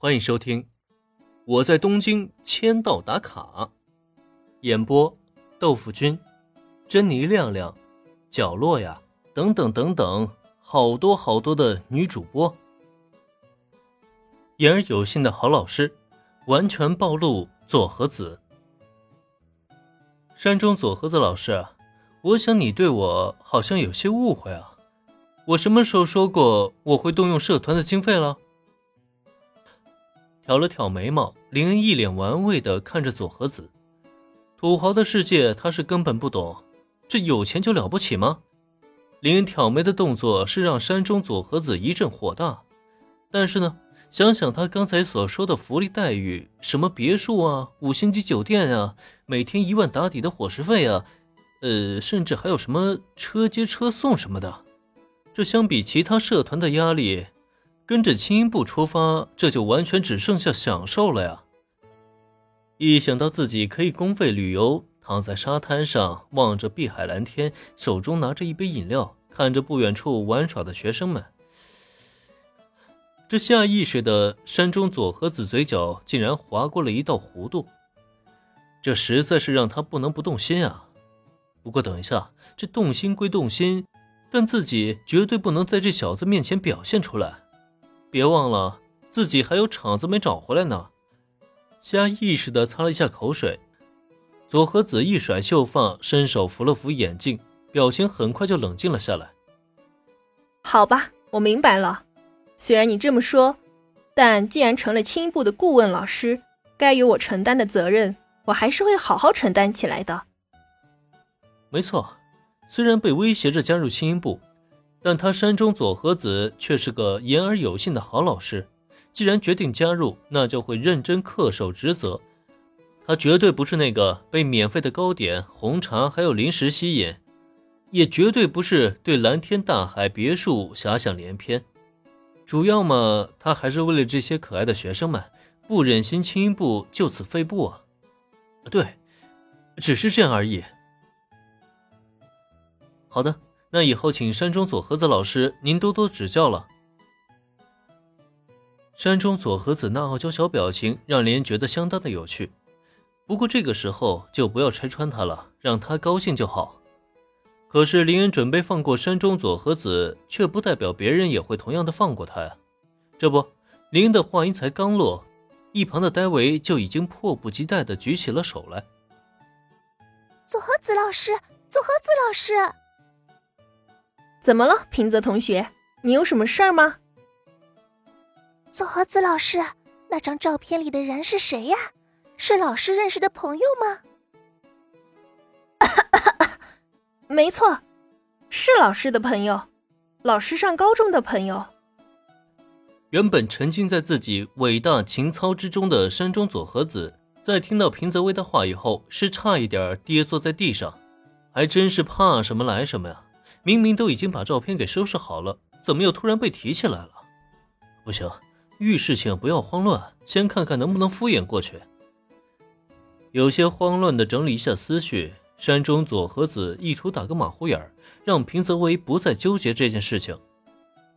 欢迎收听《我在东京签到打卡》，演播：豆腐君、珍妮亮亮、角落呀，等等等等，好多好多的女主播。言而有信的好老师，完全暴露佐和子。山中佐和子老师，我想你对我好像有些误会啊。我什么时候说过我会动用社团的经费了？挑了挑眉毛，林恩一脸玩味的看着佐和子。土豪的世界他是根本不懂，这有钱就了不起吗？林恩挑眉的动作是让山中佐和子一阵火大。但是呢，想想他刚才所说的福利待遇，什么别墅啊、五星级酒店啊、每天一万打底的伙食费啊，呃，甚至还有什么车接车送什么的，这相比其他社团的压力。跟着青音部出发，这就完全只剩下享受了呀！一想到自己可以公费旅游，躺在沙滩上，望着碧海蓝天，手中拿着一杯饮料，看着不远处玩耍的学生们，这下意识的山中佐和子嘴角竟然划过了一道弧度，这实在是让他不能不动心啊！不过等一下，这动心归动心，但自己绝对不能在这小子面前表现出来。别忘了，自己还有场子没找回来呢。下意识的擦了一下口水，佐和子一甩秀发，伸手扶了扶眼镜，表情很快就冷静了下来。好吧，我明白了。虽然你这么说，但既然成了青部的顾问老师，该由我承担的责任，我还是会好好承担起来的。没错，虽然被威胁着加入青音部。但他山中佐和子却是个言而有信的好老师，既然决定加入，那就会认真恪守职责。他绝对不是那个被免费的糕点、红茶还有零食吸引，也绝对不是对蓝天大海、别墅遐想连篇。主要嘛，他还是为了这些可爱的学生们，不忍心轻音部就此废部啊。对，只是这样而已。好的。那以后请山中佐和子老师您多多指教了。山中佐和子那傲娇小表情让林恩觉得相当的有趣，不过这个时候就不要拆穿他了，让他高兴就好。可是林恩准备放过山中佐和子，却不代表别人也会同样的放过他呀。这不，林恩的话音才刚落，一旁的戴维就已经迫不及待的举起了手来。佐和子老师，佐和子老师。怎么了，平泽同学？你有什么事儿吗？佐和子老师，那张照片里的人是谁呀？是老师认识的朋友吗？没错，是老师的朋友，老师上高中的朋友。原本沉浸在自己伟大情操之中的山中佐和子，在听到平泽威的话以后，是差一点跌坐在地上，还真是怕什么来什么呀！明明都已经把照片给收拾好了，怎么又突然被提起来了？不行，遇事情不要慌乱，先看看能不能敷衍过去。有些慌乱的整理一下思绪，山中佐和子意图打个马虎眼让平泽唯不再纠结这件事情，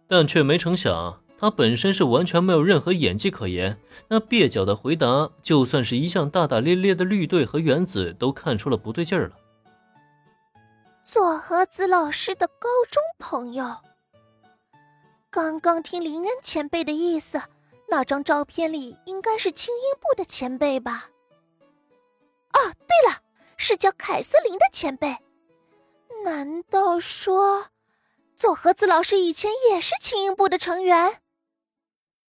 但却没成想，他本身是完全没有任何演技可言。那蹩脚的回答，就算是一向大大咧咧的绿队和原子都看出了不对劲儿了。佐和子老师的高中朋友。刚刚听林恩前辈的意思，那张照片里应该是青音部的前辈吧？哦，对了，是叫凯瑟琳的前辈。难道说，佐和子老师以前也是青音部的成员？